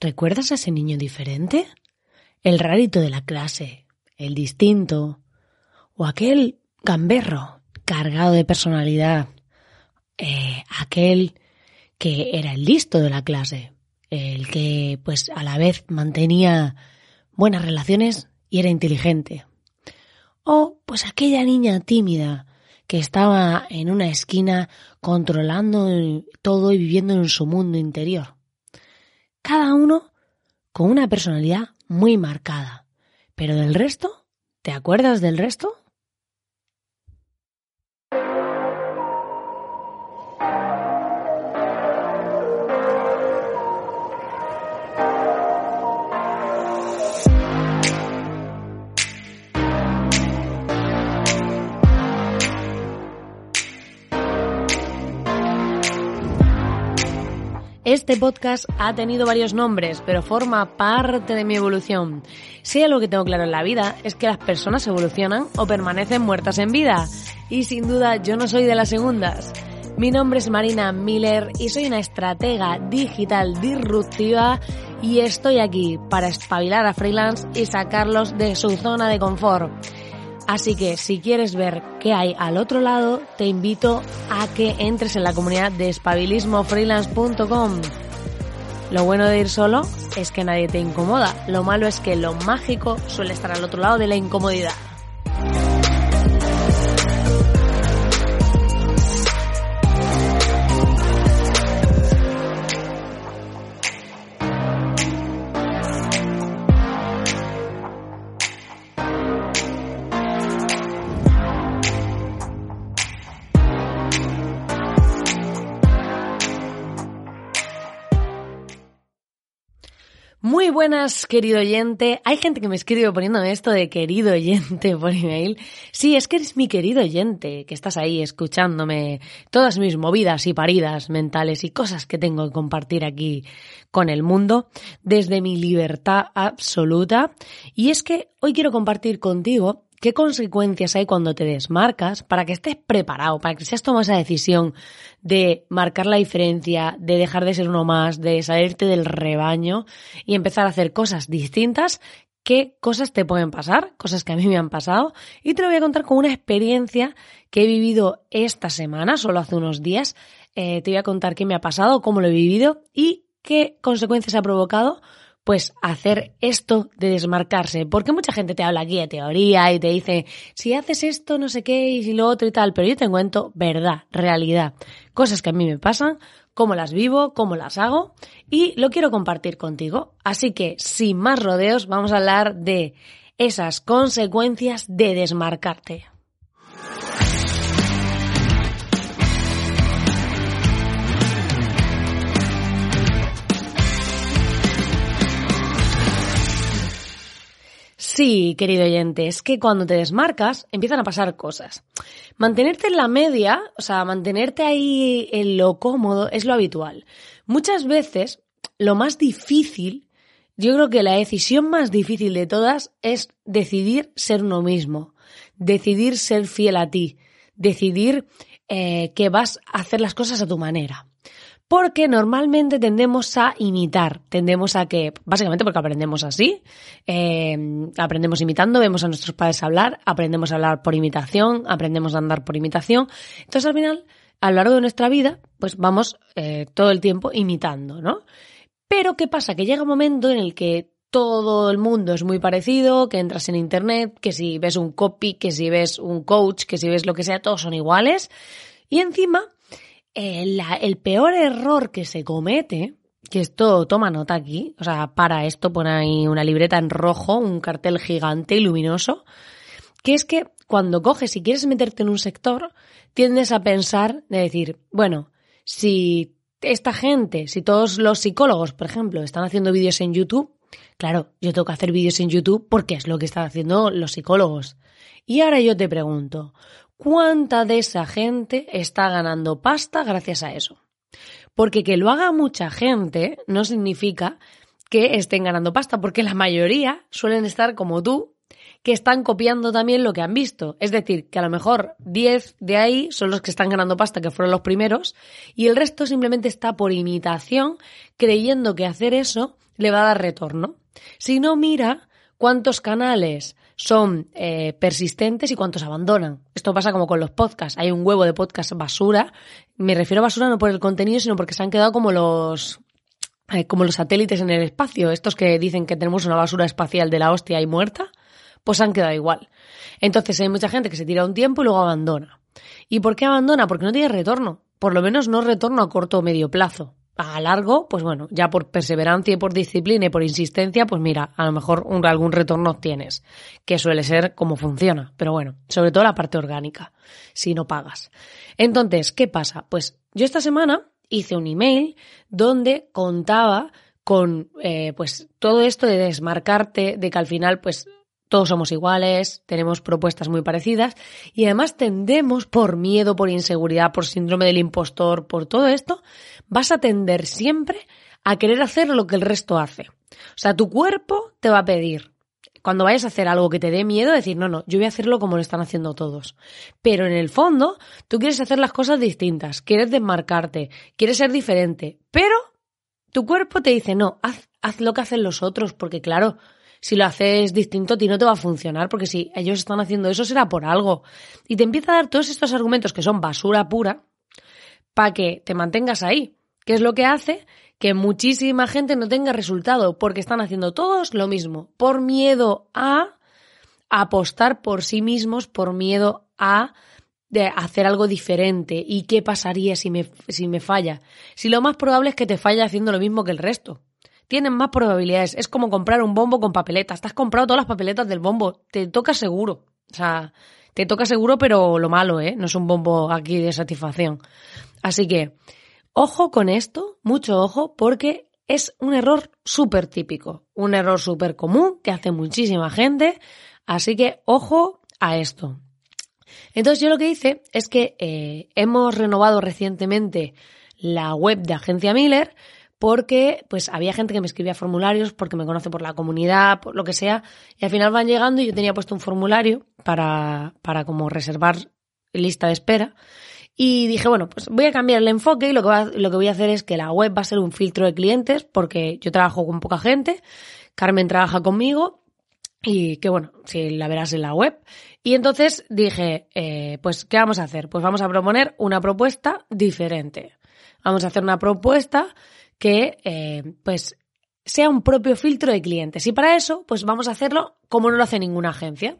¿Recuerdas a ese niño diferente? El rarito de la clase, el distinto, o aquel gamberro cargado de personalidad, eh, aquel que era el listo de la clase, el que pues a la vez mantenía buenas relaciones y era inteligente. O pues aquella niña tímida que estaba en una esquina controlando todo y viviendo en su mundo interior. Cada uno con una personalidad muy marcada. Pero del resto, ¿te acuerdas del resto? Este podcast ha tenido varios nombres, pero forma parte de mi evolución. Si algo que tengo claro en la vida es que las personas evolucionan o permanecen muertas en vida. Y sin duda yo no soy de las segundas. Mi nombre es Marina Miller y soy una estratega digital disruptiva y estoy aquí para espabilar a freelance y sacarlos de su zona de confort. Así que si quieres ver qué hay al otro lado, te invito a que entres en la comunidad de espabilismofreelance.com. Lo bueno de ir solo es que nadie te incomoda. Lo malo es que lo mágico suele estar al otro lado de la incomodidad. Buenas, querido oyente. Hay gente que me escribe poniéndome esto de querido oyente por email. Sí, es que eres mi querido oyente, que estás ahí escuchándome todas mis movidas y paridas mentales y cosas que tengo que compartir aquí con el mundo desde mi libertad absoluta. Y es que hoy quiero compartir contigo qué consecuencias hay cuando te desmarcas para que estés preparado, para que seas tomado esa decisión de marcar la diferencia, de dejar de ser uno más, de salirte del rebaño y empezar a hacer cosas distintas. ¿Qué cosas te pueden pasar? Cosas que a mí me han pasado. Y te lo voy a contar con una experiencia que he vivido esta semana, solo hace unos días. Eh, te voy a contar qué me ha pasado, cómo lo he vivido y qué consecuencias ha provocado pues hacer esto de desmarcarse. Porque mucha gente te habla aquí de teoría y te dice, si haces esto, no sé qué, y lo otro y tal, pero yo te cuento verdad, realidad, cosas que a mí me pasan, cómo las vivo, cómo las hago y lo quiero compartir contigo. Así que, sin más rodeos, vamos a hablar de esas consecuencias de desmarcarte. Sí, querido oyente, es que cuando te desmarcas empiezan a pasar cosas. Mantenerte en la media, o sea, mantenerte ahí en lo cómodo es lo habitual. Muchas veces lo más difícil, yo creo que la decisión más difícil de todas es decidir ser uno mismo, decidir ser fiel a ti, decidir eh, que vas a hacer las cosas a tu manera porque normalmente tendemos a imitar, tendemos a que, básicamente porque aprendemos así, eh, aprendemos imitando, vemos a nuestros padres hablar, aprendemos a hablar por imitación, aprendemos a andar por imitación. Entonces al final, a lo largo de nuestra vida, pues vamos eh, todo el tiempo imitando, ¿no? Pero ¿qué pasa? Que llega un momento en el que todo el mundo es muy parecido, que entras en internet, que si ves un copy, que si ves un coach, que si ves lo que sea, todos son iguales. Y encima el, peor error que se comete, que esto toma nota aquí, o sea, para esto pone ahí una libreta en rojo, un cartel gigante y luminoso, que es que cuando coges y quieres meterte en un sector, tiendes a pensar de decir, bueno, si esta gente, si todos los psicólogos, por ejemplo, están haciendo vídeos en YouTube, claro, yo tengo que hacer vídeos en YouTube porque es lo que están haciendo los psicólogos. Y ahora yo te pregunto, cuánta de esa gente está ganando pasta gracias a eso. Porque que lo haga mucha gente no significa que estén ganando pasta, porque la mayoría suelen estar como tú, que están copiando también lo que han visto. Es decir, que a lo mejor 10 de ahí son los que están ganando pasta, que fueron los primeros, y el resto simplemente está por imitación, creyendo que hacer eso le va a dar retorno. Si no, mira cuántos canales son eh, persistentes y cuántos abandonan. Esto pasa como con los podcasts. Hay un huevo de podcast basura. Me refiero a basura no por el contenido, sino porque se han quedado como los eh, como los satélites en el espacio, estos que dicen que tenemos una basura espacial de la hostia y muerta, pues han quedado igual. Entonces hay mucha gente que se tira un tiempo y luego abandona. ¿Y por qué abandona? Porque no tiene retorno. Por lo menos no retorno a corto o medio plazo. A largo, pues bueno, ya por perseverancia y por disciplina y por insistencia, pues mira, a lo mejor algún retorno tienes, que suele ser como funciona. Pero bueno, sobre todo la parte orgánica, si no pagas. Entonces, ¿qué pasa? Pues yo esta semana hice un email donde contaba con eh, pues todo esto de desmarcarte, de que al final pues todos somos iguales, tenemos propuestas muy parecidas y además tendemos por miedo, por inseguridad, por síndrome del impostor, por todo esto, vas a tender siempre a querer hacer lo que el resto hace. O sea, tu cuerpo te va a pedir, cuando vayas a hacer algo que te dé miedo, decir, no, no, yo voy a hacerlo como lo están haciendo todos. Pero en el fondo, tú quieres hacer las cosas distintas, quieres desmarcarte, quieres ser diferente, pero tu cuerpo te dice, no, haz, haz lo que hacen los otros, porque claro, si lo haces distinto, a ti no te va a funcionar, porque si ellos están haciendo eso será por algo. Y te empieza a dar todos estos argumentos que son basura pura para que te mantengas ahí, que es lo que hace que muchísima gente no tenga resultado, porque están haciendo todos lo mismo, por miedo a apostar por sí mismos, por miedo a de hacer algo diferente. ¿Y qué pasaría si me, si me falla? Si lo más probable es que te falle haciendo lo mismo que el resto tienen más probabilidades. Es como comprar un bombo con papeletas. Te has comprado todas las papeletas del bombo. Te toca seguro. O sea, te toca seguro, pero lo malo, ¿eh? No es un bombo aquí de satisfacción. Así que, ojo con esto, mucho ojo, porque es un error súper típico. Un error súper común que hace muchísima gente. Así que, ojo a esto. Entonces yo lo que hice es que eh, hemos renovado recientemente la web de Agencia Miller porque pues había gente que me escribía formularios porque me conoce por la comunidad, por lo que sea, y al final van llegando y yo tenía puesto un formulario para, para como reservar lista de espera. Y dije, bueno, pues voy a cambiar el enfoque y lo que, lo que voy a hacer es que la web va a ser un filtro de clientes porque yo trabajo con poca gente, Carmen trabaja conmigo y que bueno, si la verás en la web. Y entonces dije, eh, pues, ¿qué vamos a hacer? Pues vamos a proponer una propuesta diferente. Vamos a hacer una propuesta que eh, pues sea un propio filtro de clientes. Y para eso, pues vamos a hacerlo como no lo hace ninguna agencia.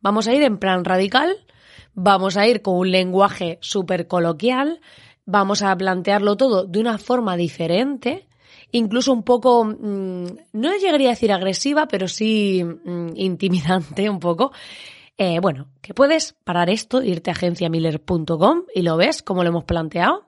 Vamos a ir en plan radical, vamos a ir con un lenguaje súper coloquial, vamos a plantearlo todo de una forma diferente, incluso un poco, mm, no llegaría a decir agresiva, pero sí mm, intimidante un poco. Eh, bueno, que puedes parar esto, irte a agenciamiller.com y lo ves como lo hemos planteado.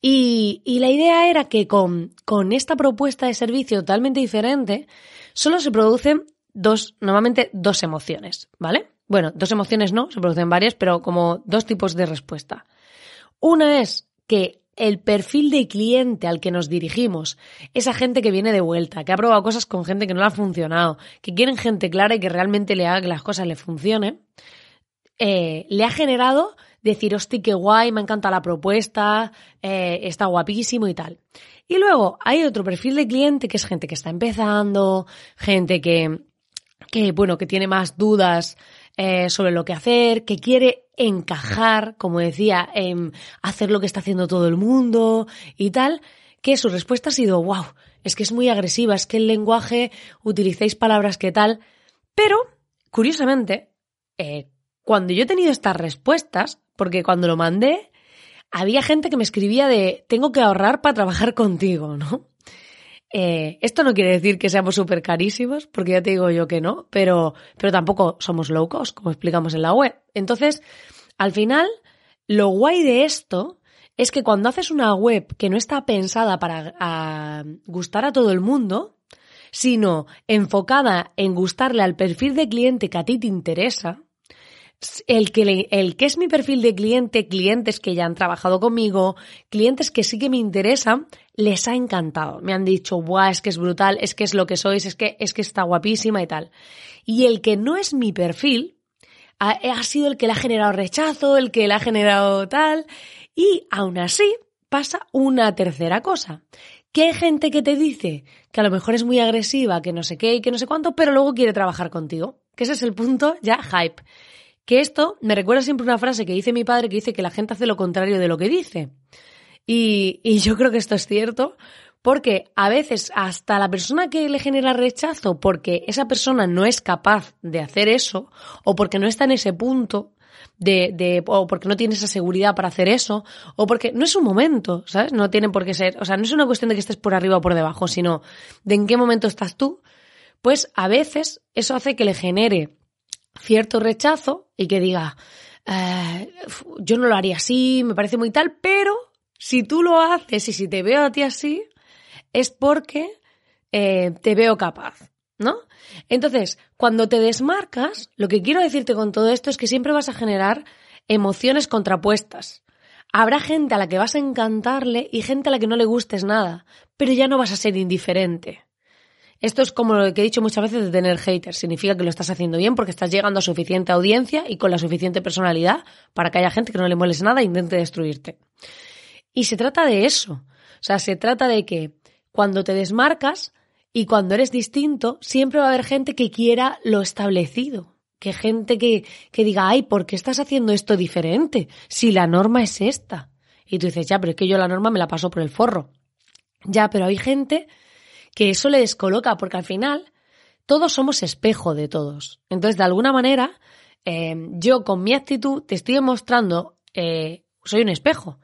Y, la idea era que con, con esta propuesta de servicio totalmente diferente, solo se producen dos, normalmente dos emociones, ¿vale? Bueno, dos emociones no, se producen varias, pero como dos tipos de respuesta. Una es que el perfil de cliente al que nos dirigimos, esa gente que viene de vuelta, que ha probado cosas con gente que no le ha funcionado, que quieren gente clara y que realmente le haga que las cosas le funcionen, eh, le ha generado decir, hostia, qué guay, me encanta la propuesta, eh, está guapísimo y tal. Y luego hay otro perfil de cliente que es gente que está empezando, gente que, que bueno, que tiene más dudas eh, sobre lo que hacer, que quiere encajar, como decía, en hacer lo que está haciendo todo el mundo y tal, que su respuesta ha sido, wow, es que es muy agresiva, es que el lenguaje utilicéis palabras que tal, pero, curiosamente, eh, cuando yo he tenido estas respuestas, porque cuando lo mandé, había gente que me escribía de tengo que ahorrar para trabajar contigo, ¿no? Eh, esto no quiere decir que seamos súper carísimos, porque ya te digo yo que no, pero, pero tampoco somos low cost, como explicamos en la web. Entonces, al final, lo guay de esto es que cuando haces una web que no está pensada para gustar a todo el mundo, sino enfocada en gustarle al perfil de cliente que a ti te interesa, el que, el que es mi perfil de cliente, clientes que ya han trabajado conmigo, clientes que sí que me interesan, les ha encantado. Me han dicho, guau, es que es brutal, es que es lo que sois, es que, es que está guapísima y tal. Y el que no es mi perfil, ha, ha sido el que le ha generado rechazo, el que le ha generado tal. Y aún así, pasa una tercera cosa Que hay gente que te dice que a lo mejor es muy agresiva, que no sé qué y que no sé cuánto, pero luego quiere trabajar contigo. Que ese es el punto ya hype. Que esto me recuerda siempre una frase que dice mi padre que dice que la gente hace lo contrario de lo que dice. Y, y yo creo que esto es cierto, porque a veces hasta la persona que le genera rechazo porque esa persona no es capaz de hacer eso o porque no está en ese punto de, de, o porque no tiene esa seguridad para hacer eso, o porque no es un momento, ¿sabes? No tiene por qué ser, o sea, no es una cuestión de que estés por arriba o por debajo, sino de en qué momento estás tú, pues a veces eso hace que le genere cierto rechazo y que diga, eh, yo no lo haría así, me parece muy tal, pero si tú lo haces y si te veo a ti así, es porque eh, te veo capaz, ¿no? Entonces, cuando te desmarcas, lo que quiero decirte con todo esto es que siempre vas a generar emociones contrapuestas. Habrá gente a la que vas a encantarle y gente a la que no le gustes nada, pero ya no vas a ser indiferente. Esto es como lo que he dicho muchas veces de tener haters. Significa que lo estás haciendo bien porque estás llegando a suficiente audiencia y con la suficiente personalidad para que haya gente que no le moleste nada e intente destruirte. Y se trata de eso. O sea, se trata de que cuando te desmarcas y cuando eres distinto, siempre va a haber gente que quiera lo establecido. Que gente que, que diga, ay, ¿por qué estás haciendo esto diferente? Si la norma es esta. Y tú dices, ya, pero es que yo la norma me la paso por el forro. Ya, pero hay gente que eso le descoloca porque al final todos somos espejo de todos. Entonces, de alguna manera, eh, yo con mi actitud te estoy demostrando, eh, soy un espejo.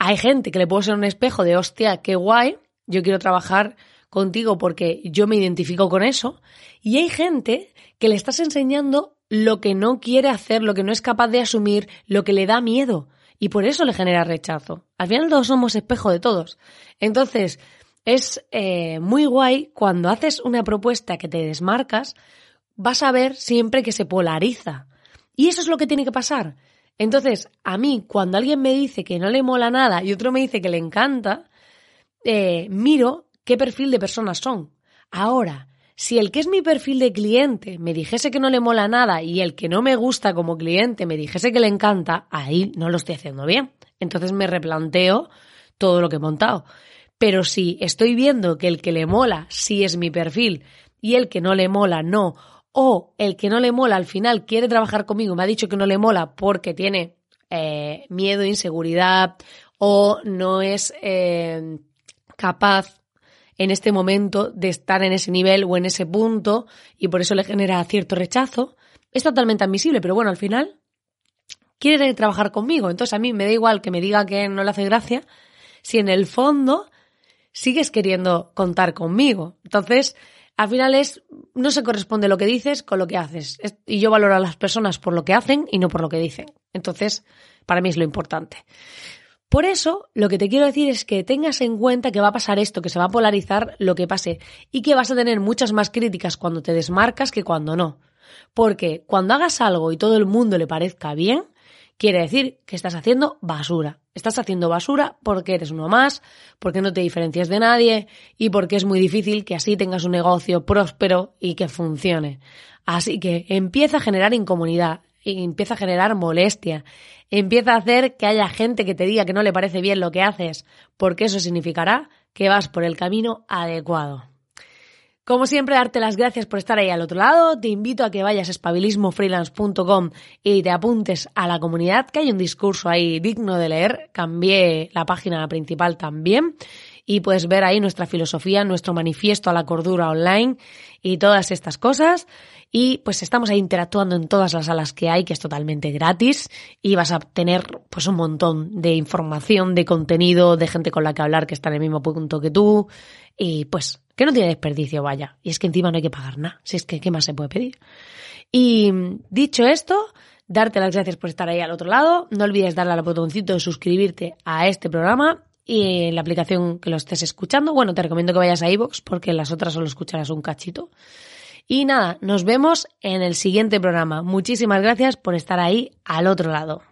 Hay gente que le puedo ser un espejo de hostia, qué guay, yo quiero trabajar contigo porque yo me identifico con eso. Y hay gente que le estás enseñando lo que no quiere hacer, lo que no es capaz de asumir, lo que le da miedo. Y por eso le genera rechazo. Al final todos somos espejo de todos. Entonces, es eh, muy guay cuando haces una propuesta que te desmarcas, vas a ver siempre que se polariza. Y eso es lo que tiene que pasar. Entonces, a mí, cuando alguien me dice que no le mola nada y otro me dice que le encanta, eh, miro qué perfil de personas son. Ahora, si el que es mi perfil de cliente me dijese que no le mola nada y el que no me gusta como cliente me dijese que le encanta, ahí no lo estoy haciendo bien. Entonces me replanteo todo lo que he montado. Pero si estoy viendo que el que le mola sí es mi perfil y el que no le mola no, o el que no le mola al final quiere trabajar conmigo me ha dicho que no le mola porque tiene eh, miedo, inseguridad o no es eh, capaz en este momento de estar en ese nivel o en ese punto y por eso le genera cierto rechazo, es totalmente admisible, pero bueno, al final quiere trabajar conmigo, entonces a mí me da igual que me diga que no le hace gracia, si en el fondo sigues queriendo contar conmigo. Entonces, al final es, no se corresponde lo que dices con lo que haces. Y yo valoro a las personas por lo que hacen y no por lo que dicen. Entonces, para mí es lo importante. Por eso, lo que te quiero decir es que tengas en cuenta que va a pasar esto, que se va a polarizar lo que pase y que vas a tener muchas más críticas cuando te desmarcas que cuando no. Porque cuando hagas algo y todo el mundo le parezca bien, quiere decir que estás haciendo basura. Estás haciendo basura porque eres uno más, porque no te diferencias de nadie y porque es muy difícil que así tengas un negocio próspero y que funcione. Así que empieza a generar incomunidad, empieza a generar molestia, empieza a hacer que haya gente que te diga que no le parece bien lo que haces, porque eso significará que vas por el camino adecuado. Como siempre, darte las gracias por estar ahí al otro lado. Te invito a que vayas a espabilismofreelance.com y te apuntes a la comunidad, que hay un discurso ahí digno de leer. Cambié la página principal también y puedes ver ahí nuestra filosofía, nuestro manifiesto a la cordura online y todas estas cosas. Y pues estamos ahí interactuando en todas las salas que hay, que es totalmente gratis y vas a tener pues un montón de información, de contenido, de gente con la que hablar que está en el mismo punto que tú y pues que no tiene desperdicio, vaya. Y es que encima no hay que pagar nada, si es que ¿qué más se puede pedir? Y dicho esto, darte las gracias por estar ahí al otro lado. No olvides darle al botoncito de suscribirte a este programa y en la aplicación que lo estés escuchando. Bueno, te recomiendo que vayas a iVoox porque las otras solo escucharás un cachito. Y nada, nos vemos en el siguiente programa. Muchísimas gracias por estar ahí al otro lado.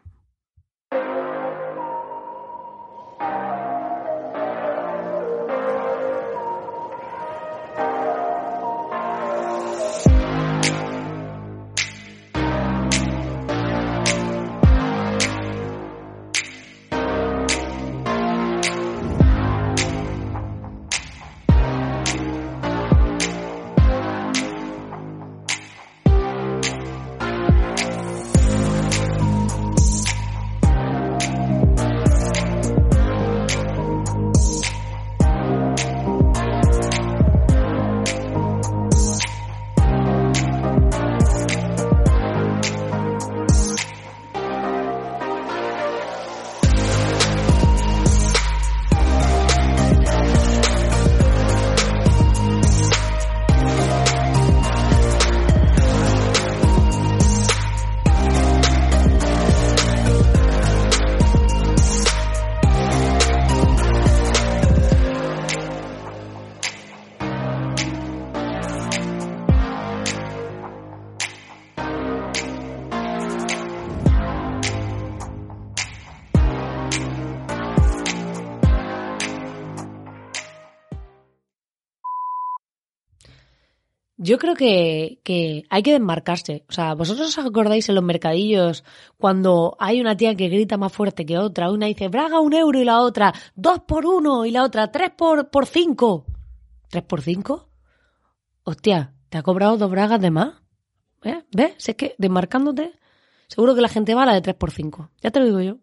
Yo creo que, que hay que desmarcarse. O sea, ¿vosotros os acordáis en los mercadillos cuando hay una tía que grita más fuerte que otra? Una dice, braga un euro y la otra, dos por uno y la otra, tres por, por cinco. ¿Tres por cinco? Hostia, ¿te ha cobrado dos bragas de más? ¿Eh? ¿Ves? Si es que desmarcándote, seguro que la gente va a la de tres por cinco. Ya te lo digo yo.